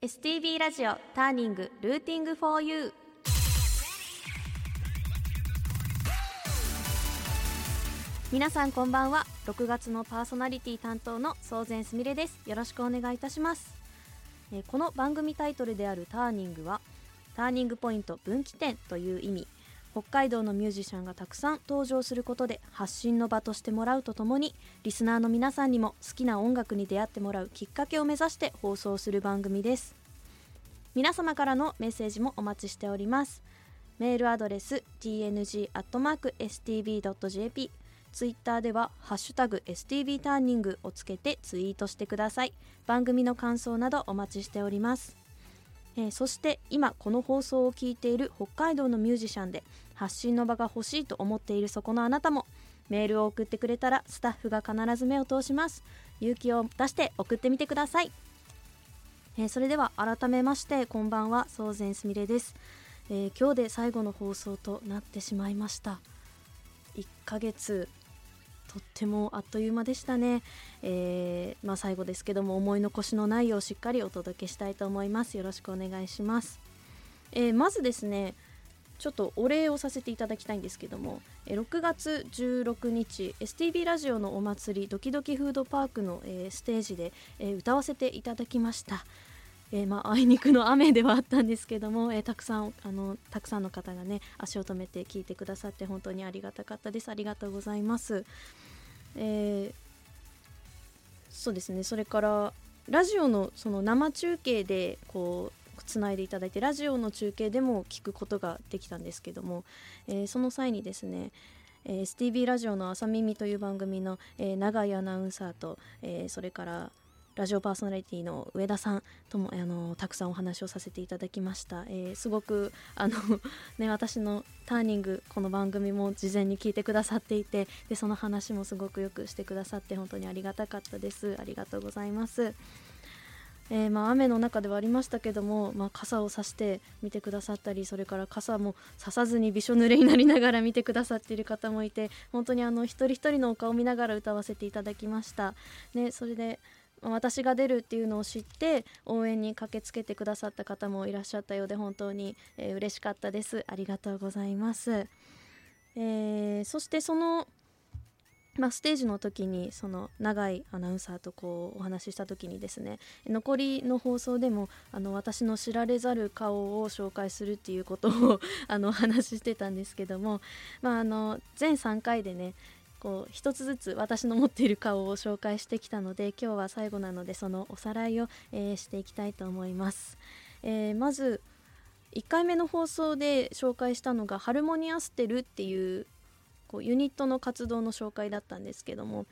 STB ラジオターニングルーティングフォーユー皆さんこんばんは。6月のパーソナリティ担当の総前すみれです。よろしくお願いいたします、えこの番組タイトルであるターニングはターニングポイント分岐点という意味。北海道のミュージシャンがたくさん登場することで発信の場としてもらうとともにリスナーの皆さんにも好きな音楽に出会ってもらうきっかけを目指して放送する番組です。皆様からのメッセージもお待ちしております。メールアドレス tng.stb.jp ツイッターでは「ハッシュタグ #stb ターニング」をつけてツイートしてください。番組の感想などお待ちしております。えーそして今この放送を聞いている北海道のミュージシャンで発信の場が欲しいと思っているそこのあなたもメールを送ってくれたらスタッフが必ず目を通します。勇気を出して送ってみてください、えーそれでは改めましてこんばんは総前すみれです、えー今日で最後の放送となってしまいました。1ヶ月とってもあっという間でしたね、えーまあ、最後ですけども思い残しのないようしっかりお届けしたいと思います。よろしくお願いします、えーまずですねちょっとお礼をさせていただきたいんですけども6月16日 STB ラジオのお祭りドキドキフードパークの、えーステージで、え歌わせていただきました。えーまあ、あいにくの雨ではあったんですけども、えーたくさんあのたくさんの方がね足を止めて聞いてくださって本当にありがたかったです。ありがとうございます、えーそうですね。それからラジオのその生中継でこうつないでいただいてラジオの中継でも聞くことができたんですけども、えーその際にですねえー STB ラジオの「朝耳」という番組の、えー永井アナウンサーと、えーそれからラジオパーソナリティの上田さんともあのたくさんお話をさせていただきました、えーすごくあの、ね、私のターニングこの番組も事前に聞いてくださっていてでその話もすごくよくしてくださって本当にありがたかったですありがとうございます。えーまあ、雨の中ではありましたけども、まあ、傘を差して見てくださったりそれから傘も差さずにびしょ濡れになりながら見てくださっている方もいて本当にあの一人一人のお顔を見ながら歌わせていただきました。ね、それで私が出るっていうのを知って応援に駆けつけてくださった方もいらっしゃったようで本当に、えー嬉しかったです。ありがとうございます、えーそしてそのまあ、ステージの時にその長いアナウンサーとこうお話しした時にですね残りの放送でもあの私の知られざる顔を紹介するっていうことをあのお話ししてたんですけども、まあ、あの全3回でねこう一つずつ私の持っている顔を紹介してきたので今日は最後なのでそのおさらいを、えーしていきたいと思います。えーまず1回目の放送で紹介したのが「ハルモニアステル」っていうこうユニットの活動の紹介だったんですけども、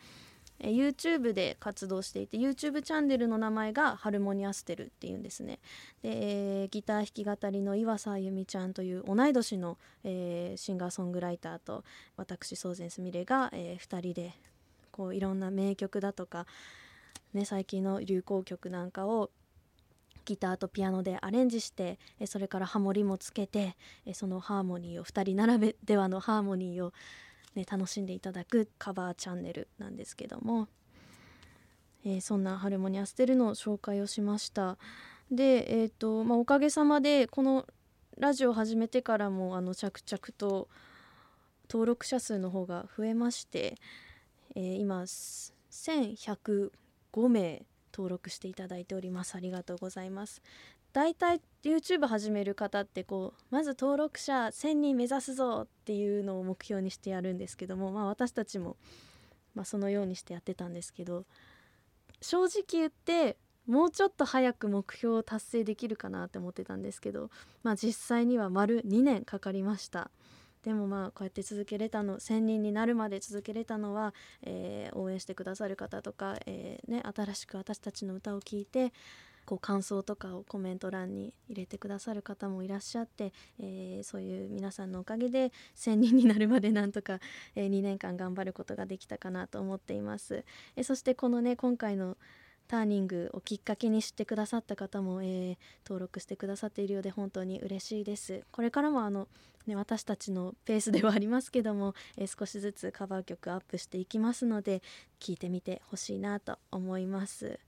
YouTube で活動していて YouTube チャンネルの名前がハルモニアステルっていうんですね。で、ギター弾き語りの岩佐あゆみちゃんという同い年の、えーシンガーソングライターと私宗前すみれが、え2人でこういろんな名曲だとか、ね、最近の流行曲なんかをギターとピアノでアレンジしてそれからハモリもつけてそのハーモニーを2人並べではのハーモニーを、ね、楽しんでいただくカバーチャンネルなんですけども、えーそんなハルモニアステルの紹介をしました。で、えーとまあ、おかげさまでこのラジオを始めてからもあの着々と登録者数の方が増えまして、えー今1105名登録していただいております。ありがとうございます。だいたい YouTube 始める方ってこうまず登録者1000人目指すぞっていうのを目標にしてやるんですけども、まあ、私たちも、まあ、そのようにしてやってたんですけど正直言ってもうちょっと早く目標を達成できるかなって思ってたんですけど、まあ、実際には丸2年かかりました。でもまあこうやって続けれたの1,000人になるまで続けれたのは、えー応援してくださる方とか、えーね、新しく私たちの歌を聴いてこう感想とかをコメント欄に入れてくださる方もいらっしゃって、えーそういう皆さんのおかげで1,000人になるまでなんとか、え2年間頑張ることができたかなと思っています。えそしてこのね今回のターニングをきっかけに知ってくださった方も、えー登録してくださっているようで本当に嬉しいです。これからもあのね、私たちのペースではありますけども、えー少しずつカバー曲アップしていきますので聴いてみてほしいなと思います。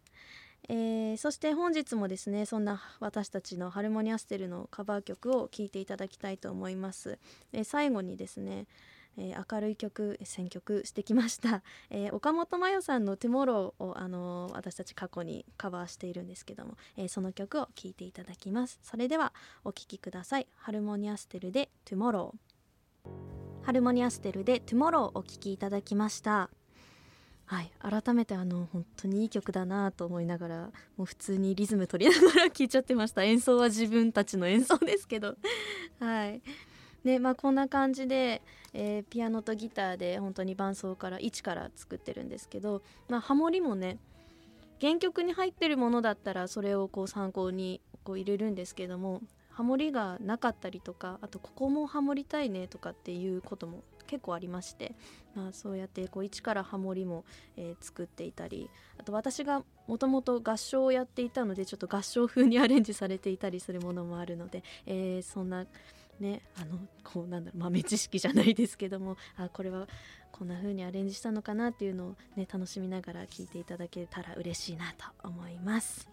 えー、そして本日もですねそんな私たちのハルモニアステルのカバー曲を聴いていただきたいと思います、えー、最後にですねえー、明るい曲選曲してきました、え、岡本真夜さんの「トゥモローを」あの、私たち過去にカバーしているんですけども、え、その曲を聴いていただきます。それではお聴きください。ハルモニアステルで「トゥモロー」ハルモニアステルで「トゥモロー」お聴きいただきました。はい、改めてあの本当にいい曲だなと思いながらもう普通にリズム取りながら聴いちゃってました。演奏は自分たちの演奏ですけど。はい。でまあこんな感じで、えー、ピアノとギターで本当に伴奏から1から作ってるんですけど、まあ、ハモリもね原曲に入ってるものだったらそれをこう参考にこう入れるんですけどもハモリがなかったりとかあとここもハモりたいねとかっていうことも結構ありまして、まあ、そうやってこう一からハモリも、えー、作っていたりあと私がもともと合唱をやっていたのでちょっと合唱風にアレンジされていたりするものもあるので、えー、そんなねあのこうなんだろう豆知識じゃないですけどもあこれはこんな風にアレンジしたのかなっていうのをね楽しみながら聞いていただけたら嬉しいなと思います。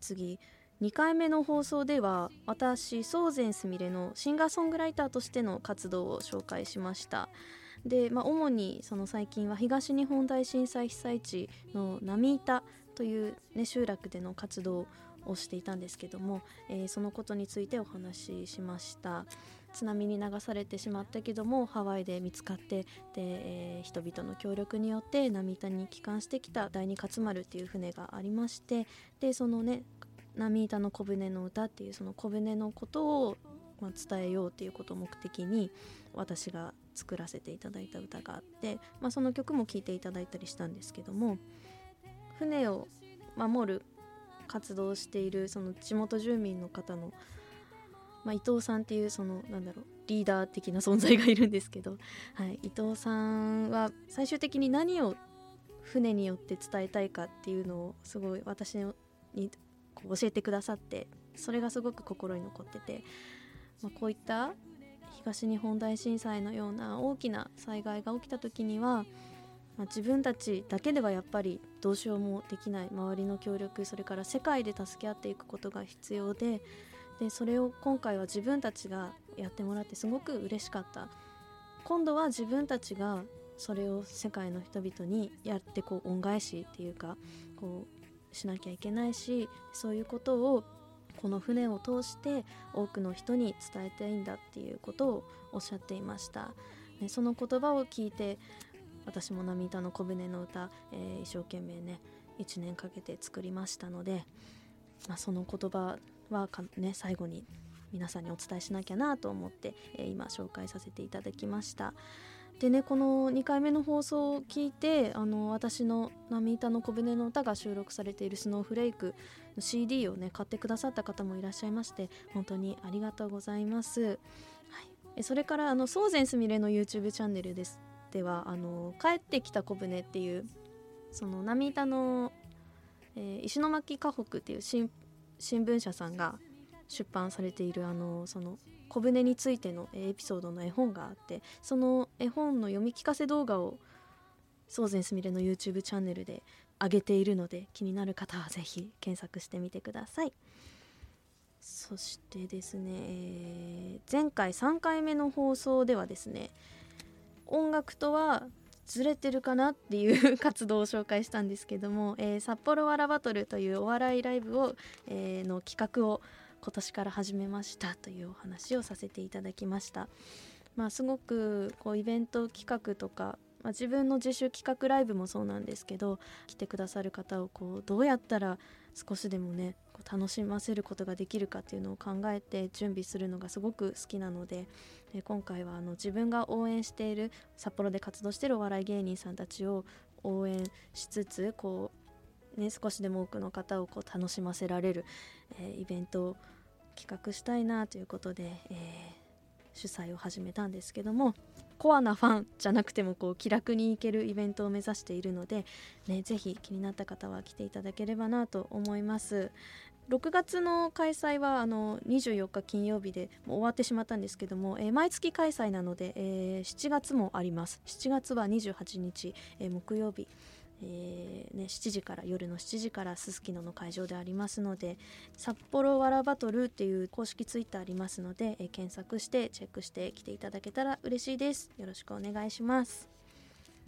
次2回目の放送では私宗善すみれのシンガーソングライターとしての活動を紹介しました。で、まあ、主にその最近は東日本大震災被災地の波板という、ね、集落での活動をしていたんですけども、えー、そのことについてお話ししました。津波に流されてしまったけどもハワイで見つかってで、えー、人々の協力によって波板に帰還してきた第二勝丸っていう船がありましてでそのね波板の小舟の歌っていうその小舟のことを、まあ、伝えようっていうことを目的に私が作らせていただいた歌があって、まあ、その曲も聴いていただいたりしたんですけども船を守る活動をしているその地元住民の方の、まあ、伊藤さんっていうそのなんだろうリーダー的な存在がいるんですけど、はい、伊藤さんは最終的に何を船によって伝えたいかっていうのをすごい私にこう教えてくださってそれがすごく心に残ってて、まあ、こういった東日本大震災のような大きな災害が起きた時には、まあ、自分たちだけではやっぱりどうしようもできない。周りの協力それから世界で助け合っていくことが必要ででそれを今回は自分たちがやってもらってすごく嬉しかった。今度は自分たちがそれを世界の人々にやってこう恩返しっていうかこうしなきゃいけないしそういうことをこの船を通して多くの人に伝えたいんだっていうことをおっしゃっていました、ね、その言葉を聞いて私も波板の小舟の歌、えー、一生懸命ね1年かけて作りましたので、まあ、その言葉はね、最後に皆さんにお伝えしなきゃなと思って、えー、今紹介させていただきました。でねこの2回目の放送を聞いてあの私の「波板の小舟の歌」が収録されている「スノーフレイク」の CD をね買ってくださった方もいらっしゃいまして本当にありがとうございます、はい、それからあの宗善すみれの YouTube チャンネルです。ではあの「帰ってきた小舟」っていうその波板の、えー、石巻河北っていう新聞社さんが出版されているあのその小舟についてのエピソードの絵本があってその絵本の読み聞かせ動画を宗善すみれの YouTube チャンネルで上げているので気になる方は是非検索してみてください。そしてですね、えー、前回3回目の放送ではですね音楽とはずれてるかなっていう活動を紹介したんですけども、えー、札幌わらバトルというお笑いライブを、えー、の企画を今年から始めましたというお話をさせていただきました。まあ、すごくこうイベント企画とか、まあ、自分の自主企画ライブもそうなんですけど来てくださる方をこうどうやったら少しでもねこう楽しませることができるかっていうのを考えて準備するのがすごく好きなのでで今回はあの自分が応援している札幌で活動しているお笑い芸人さんたちを応援しつつこう、ね、少しでも多くの方をこう楽しませられる、えー、イベントを企画したいなということで、えー、主催を始めたんですけどもコアなファンじゃなくてもこう気楽に行けるイベントを目指しているので、ね、ぜひ気になった方は来ていただければなと思います。6月の開催はあの24日金曜日でもう終わってしまったんですけども、えー、毎月開催なので、えー、7月もあります。7月は28日、えー、木曜日。えーね、7時から夜の7時からすすきのの会場でありますので札幌わらバトルっていう公式ツイッターありますので、えー、検索してチェックして来ていただけたら嬉しいですよろしくお願いします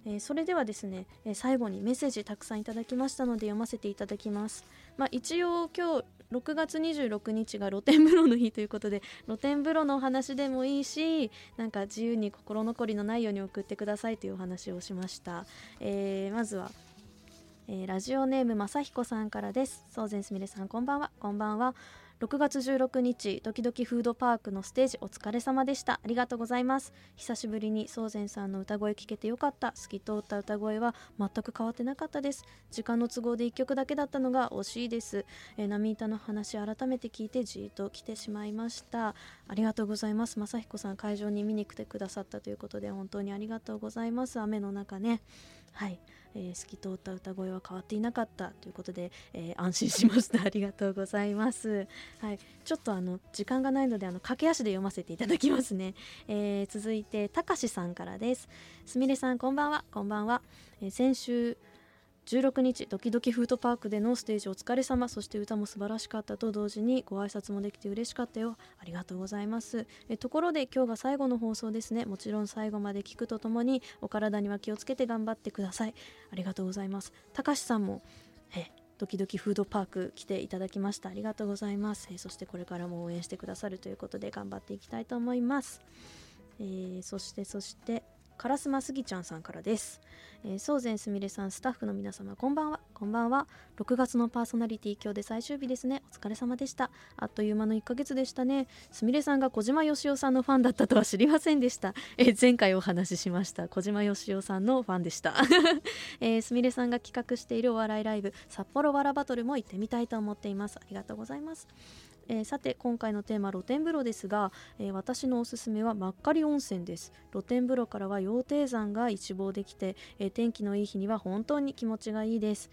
えー、それではですね、えー、最後にメッセージたくさんいただきましたので読ませていただきます。まあ、一応今日6月26日が露天風呂の日ということで露天風呂のお話でもいいしなんか自由に心残りのないように送ってくださいというお話をしました。えー、まずはえー、ラジオネームまさひこさんからです。そうぜんすみれさんこんばんは。こんばんは。6月16日ドキドキフードパークのステージお疲れ様でした。ありがとうございます。久しぶりに宗善さんの歌声聞けてよかった。透き通った歌声は全く変わってなかったです。時間の都合で1曲だけだったのが惜しいです、えー、波板の話改めて聞いてじーっと来てしまいました。ありがとうございます。正彦さん会場に見に来てくださったということで本当にありがとうございます。雨の中ね。はい。えー、透き通った歌声は変わっていなかったということで、えー、安心しました。ありがとうございます、はい、ちょっとあの時間がないのであの駆け足で読ませていただきますね、えー、続いてたかしさんからです。すみれさんこんばんは。こんばんは、え先週16日ドキドキフードパークでのステージお疲れ様そして歌も素晴らしかったと同時にご挨拶もできて嬉しかったよ。ありがとうございます。えところで今日が最後の放送ですね。もちろん最後まで聞くとともにお体には気をつけて頑張ってください。ありがとうございます。たかしさんもえドキドキフードパーク来ていただきました。ありがとうございます。えそしてこれからも応援してくださるということで頑張っていきたいと思います、えー、そしてそして烏丸すぎちゃんさんからです。えー、宗善すみれさん、スタッフの皆様、こんばんは。こんばんは。6月のパーソナリティ、今日で最終日ですね。お疲れ様でした。あっという間の1ヶ月でしたね。すみれさんが小島よしおさんのファンだったとは知りませんでした。えー、前回お話ししました。小島よしおさんのファンでした。えー、すみれさんが企画しているお笑いライブ、札幌わらバトルも行ってみたいと思っています。ありがとうございます。えー、さて今回のテーマ露天風呂ですが、えー、私のおすすめは真っ赤り温泉です。露天風呂からは羊蹄山が一望できて、えー、天気のいい日には本当に気持ちがいいです、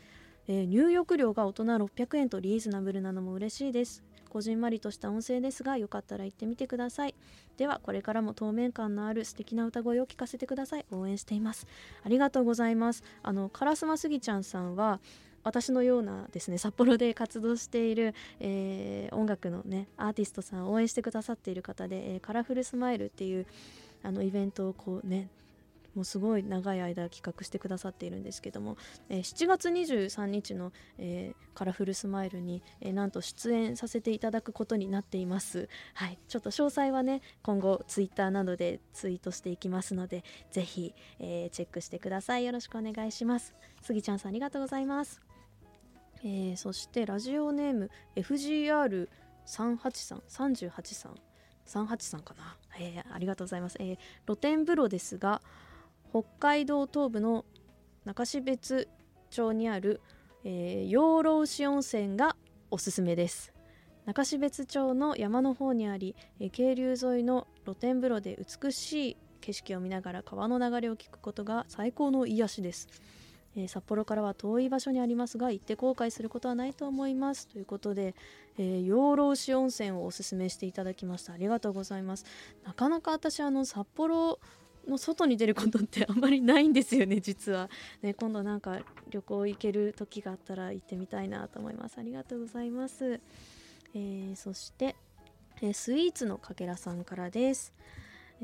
え入浴料が大人600円とリーズナブルなのも嬉しいです。こじんまりとした音声ですがよかったら行ってみてください。ではこれからも透明感のある素敵な歌声を聞かせてください。応援しています。ありがとうございます。あの烏丸すぎちゃんさんは私のようなですね札幌で活動している、えー、音楽のねアーティストさんを応援してくださっている方で、えー、カラフルスマイルっていうあのイベントをこうねもうすごい長い間企画してくださっているんですけども、えー、7月23日の、えー、カラフルスマイルに、えー、なんと出演させていただくことになっています。はい、ちょっと詳細はね今後ツイッターなどでツイートしていきますのでぜひ、えー、チェックしてください。よろしくお願いします。スギちゃんさんありがとうございます。えー、そしてラジオネーム FGR383 383 383かな、えー、ありがとうございます、えー、露天風呂ですが北海道東部の中標津町にある、えー、養老牛温泉がおすすめです。中標津町の山の方にあり、えー、渓流沿いの露天風呂で美しい景色を見ながら川の流れを聞くことが最高の癒しです。えー、札幌からは遠い場所にありますが行って後悔することはないと思いますということで、えー、養老市温泉をおすすめしていただきました。ありがとうございます。なかなか私あの札幌の外に出ることって あんまりないんですよね実は。ね今度なんか旅行行ける時があったら行ってみたいなと思います。ありがとうございます、えー、そして、えスイーツのかけらさんからです。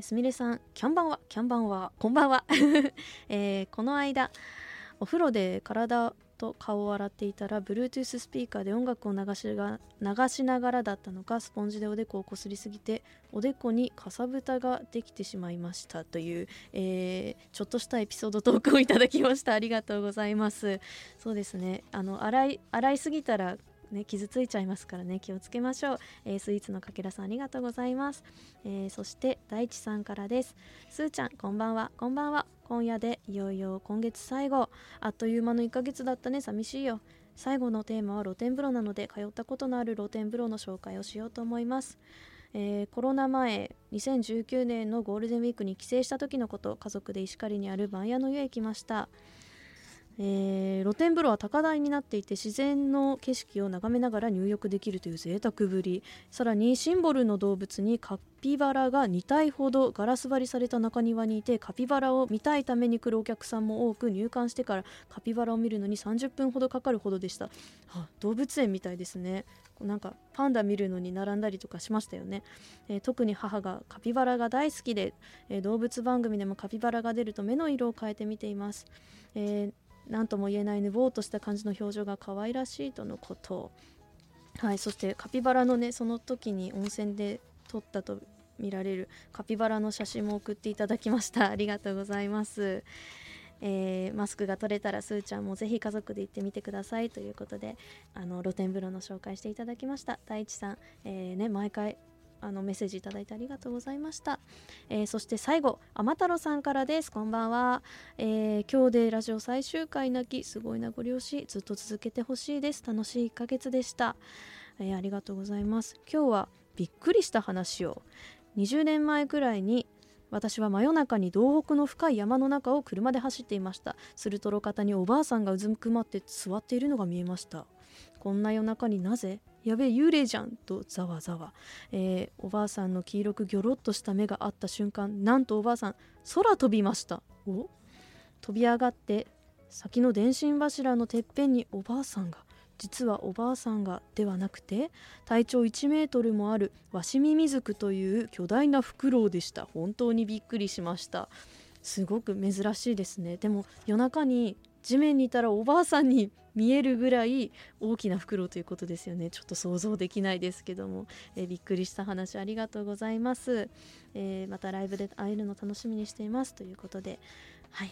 すみれさん、キャンバンは、キャンバンは、こんばんは。えー、この間、お風呂で体と顔を洗っていたら Bluetooth スピーカーで音楽を流しが流しながらだったのかスポンジでおでこをこすりすぎておでこにかさぶたができてしまいました。という、えー、ちょっとしたエピソードトークをいただきました。ありがとうございます。そうですね。あの洗い洗いすぎたらね、傷ついちゃいますからね気をつけましょう、えー、スイーツのかけらさんありがとうございます、えー、そして大地さんからです。すーちゃんこんばんは。こんばんは。今夜でいよいよ今月最後。あっという間の1ヶ月だったね。寂しいよ。最後のテーマは露天風呂なので通ったことのある露天風呂の紹介をしようと思います。えー、コロナ前2019年のゴールデンウィークに帰省した時のこと。家族で石狩にある番屋の湯へ行きました。えー、露天風呂は高台になっていて自然の景色を眺めながら入浴できるという贅沢ぶり。さらにシンボルの動物にカピバラが2体ほどガラス張りされた中庭にいてカピバラを見たいために来るお客さんも多く入館してからカピバラを見るのに30分ほどかかるほどでした、動物園みたいですね。なんかパンダ見るのに並んだりとかしましたよね、えー、特に母がカピバラが大好きで、えー、動物番組でもカピバラが出ると目の色を変えて見ています、えー何とも言えないぬぼーとした感じの表情が可愛らしいとのこと。はいそしてカピバラのねその時に温泉で撮ったと見られるカピバラの写真も送っていただきました。ありがとうございます。えー、マスクが取れたらすーちゃんもぜひ家族で行ってみてくださいということであの露天風呂の紹介していただきました。大地さん、えーね、毎回あのメッセージいただいてありがとうございました、えー、そして最後天太郎さんからです。こんばんは、えー、今日でラジオ最終回泣きすごいなご両親ずっと続けてほしいです。楽しい1ヶ月でした、えー、ありがとうございます。今日はびっくりした話を20年前くらいに私は真夜中に道北の深い山の中を車で走っていました。すると路肩におばあさんがうずくまって座っているのが見えました。こんな夜中になぜ？やべえ幽霊じゃんとざわざわ、えー、おばあさんの黄色くギョロッとした目があった瞬間なんとおばあさん空飛びました。お？飛び上がって先の電信柱のてっぺんにおばあさんが実はおばあさんがではなくて体長1メートルもあるワシミミズクという巨大なフクロウでした。本当にびっくりしました。すごく珍しいですね。でも夜中に地面にいたらおばあさんに見えるぐらい大きな袋ということですよね。ちょっと想像できないですけども、えー、びっくりした話ありがとうございます、えー、またライブで会えるの楽しみにしていますということで。はい。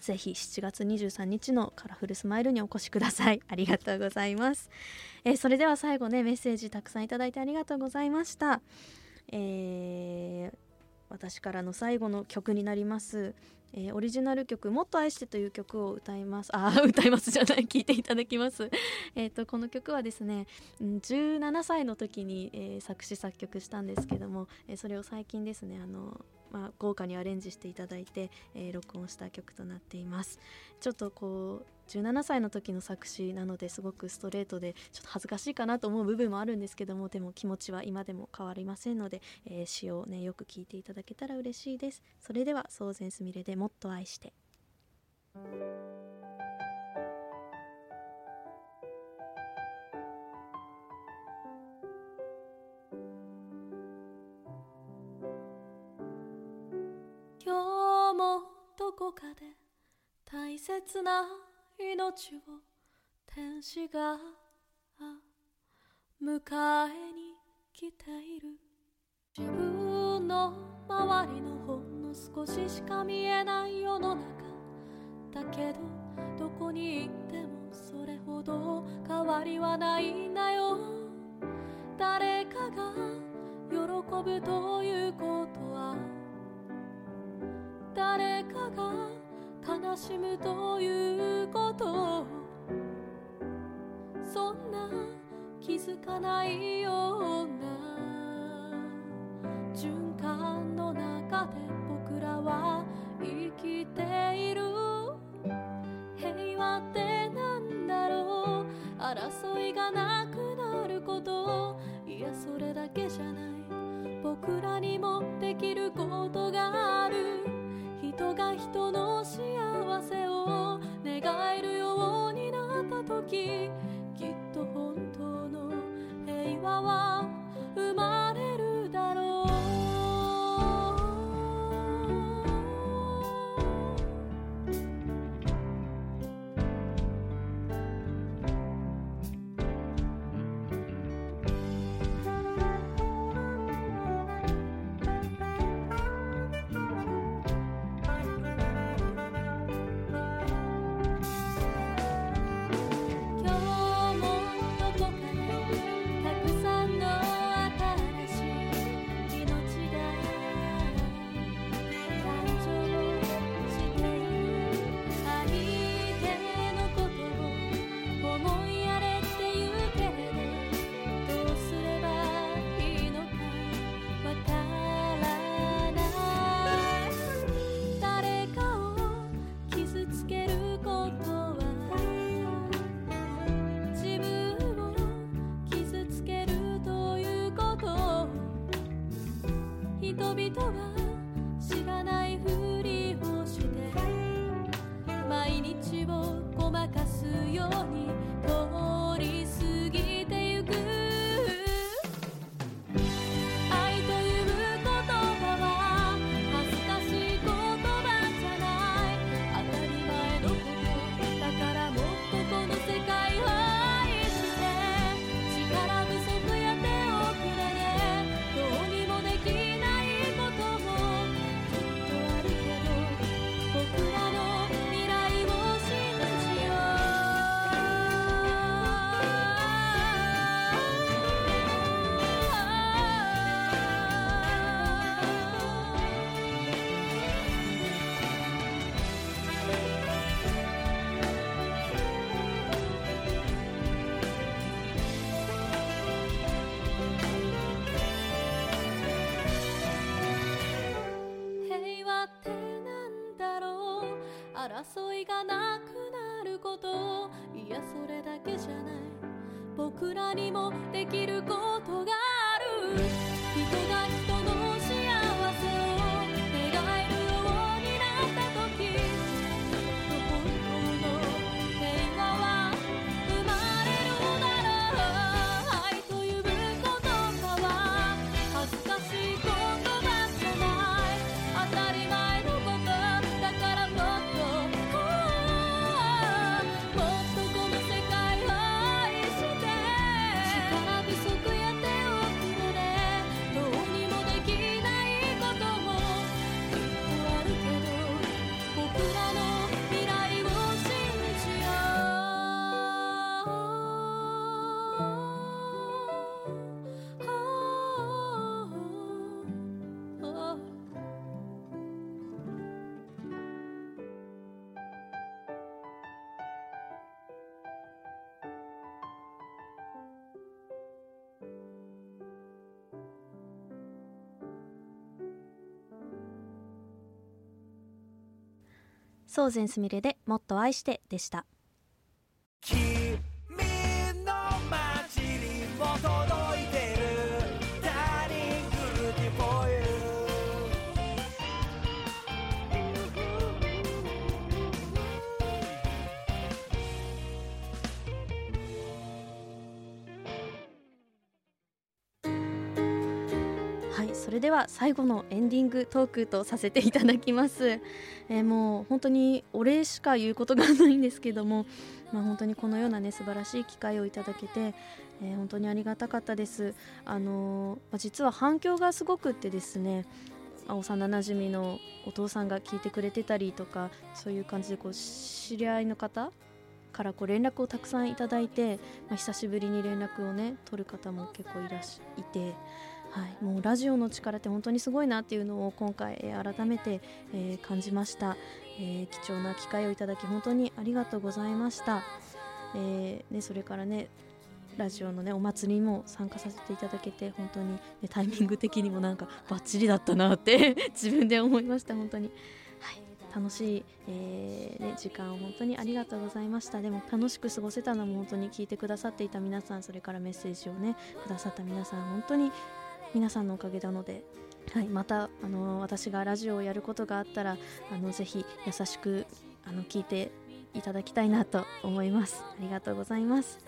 ぜひ7月23日のカラフルスマイルにお越しください。ありがとうございます、えー、それでは最後ねメッセージたくさんいただいてありがとうございました。えー、私からの最後の曲になります。えー、オリジナル曲「もっと愛して」という曲を歌います。あ歌いますじゃない。聞いていただきます。えとこの曲はですね17歳の時に、えー、作詞作曲したんですけども、えー、それを最近ですねあのまあ、豪華にアレンジしていただいて、えー、録音した曲となっています。ちょっとこう17歳の時の作詞なのですごくストレートでちょっと恥ずかしいかなと思う部分もあるんですけどもでも気持ちは今でも変わりませんので、えー、詩をねよく聞いていただけたら嬉しいです。それでは宗前すみれでもっと愛して。今日もどこかで大切な命を天使が迎えに来ている。自分の周りのほんの少ししか見えない世の中。だけどどこに行ってもそれほど変わりはないんだよ。誰かが喜ぶということは誰かが悲しむということ。そんな気づかないような循環の中で僕らは生きている。平和ってなんだろう。争いがなくなること。いやそれだけじゃない。僕らにもできることがある。人が人の幸せ。を願えるようになった時まかすようにがなくなること。いやそれだけじゃない。僕らにもできることがある。人が人の宗善すみれでもっと愛してでした。れでは最後のエンディングトークとさせていただきます、えーもう本当にお礼しか言うことがないんですけども、まあ、本当にこのようなね素晴らしい機会をいただけて、えー本当にありがたかったです。あのーまあ実は反響がすごくってですねあ幼なじみのお父さんが聞いてくれてたりとかそういう感じでこう知り合いの方からこう連絡をたくさんいただいて、まあ、久しぶりに連絡をね取る方も結構いらっしゃいて、はい、もうラジオの力って本当にすごいなっていうのを今回えー改めて、えー感じました、えー貴重な機会をいただき本当にありがとうございました、えーね、それからねラジオのねお祭りにも参加させていただけて本当に、ね、タイミング的にもなんかバッチリだったなって 自分で思いました本当に、はい、楽しい、えーね、時間を本当にありがとうございました。でも楽しく過ごせたのも本当に聞いてくださっていた皆さんそれからメッセージをねくださった皆さん本当に皆さんのおかげなので、はい、またあの私がラジオをやることがあったらあのぜひ優しくあの聞いていただきたいなと思います。ありがとうございます、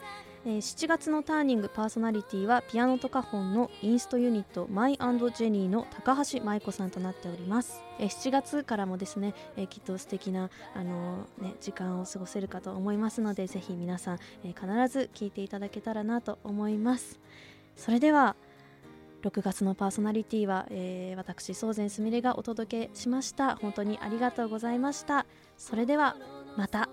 えー7月のターニングパーソナリティはピアノとカホンのインストユニットマイジェニーの高橋舞子さんとなっております、えー7月からもですね、えーきっと素敵なあのーね時間を過ごせるかと思いますのでぜひ皆さん、えー必ず聞いていただけたらなと思います。それでは6月のパーソナリティは、えー私宗善すみれがお届けしました。本当にありがとうございました。それではまた。